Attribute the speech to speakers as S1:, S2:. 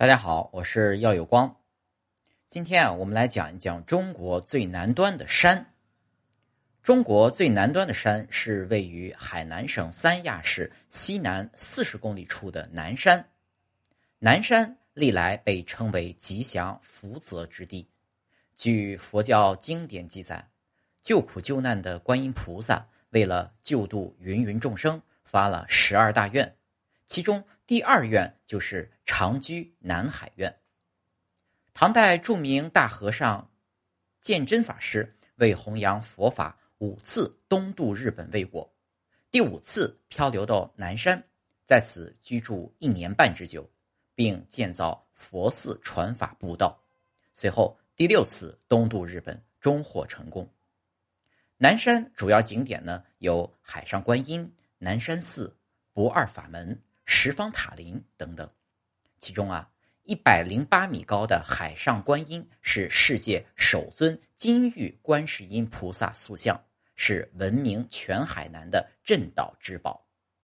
S1: 大家好，我是耀有光。今天啊，我们来讲一讲中国最南端的山。中国最南端的山是位于海南省三亚市西南四十公里处的南山。南山历来被称为吉祥福泽之地。据佛教经典记载，救苦救难的观音菩萨为了救度芸芸众生，发了十二大愿。其中第二愿就是长居南海院。唐代著名大和尚鉴真法师为弘扬佛法，五次东渡日本未果，第五次漂流到南山，在此居住一年半之久，并建造佛寺传法布道。随后第六次东渡日本，终获成功。南山主要景点呢有海上观音、南山寺、不二法门。十方塔林等等，其中啊，一百零八米高的海上观音是世界首尊金玉观世音菩萨塑像，是闻名全海南的镇岛之宝。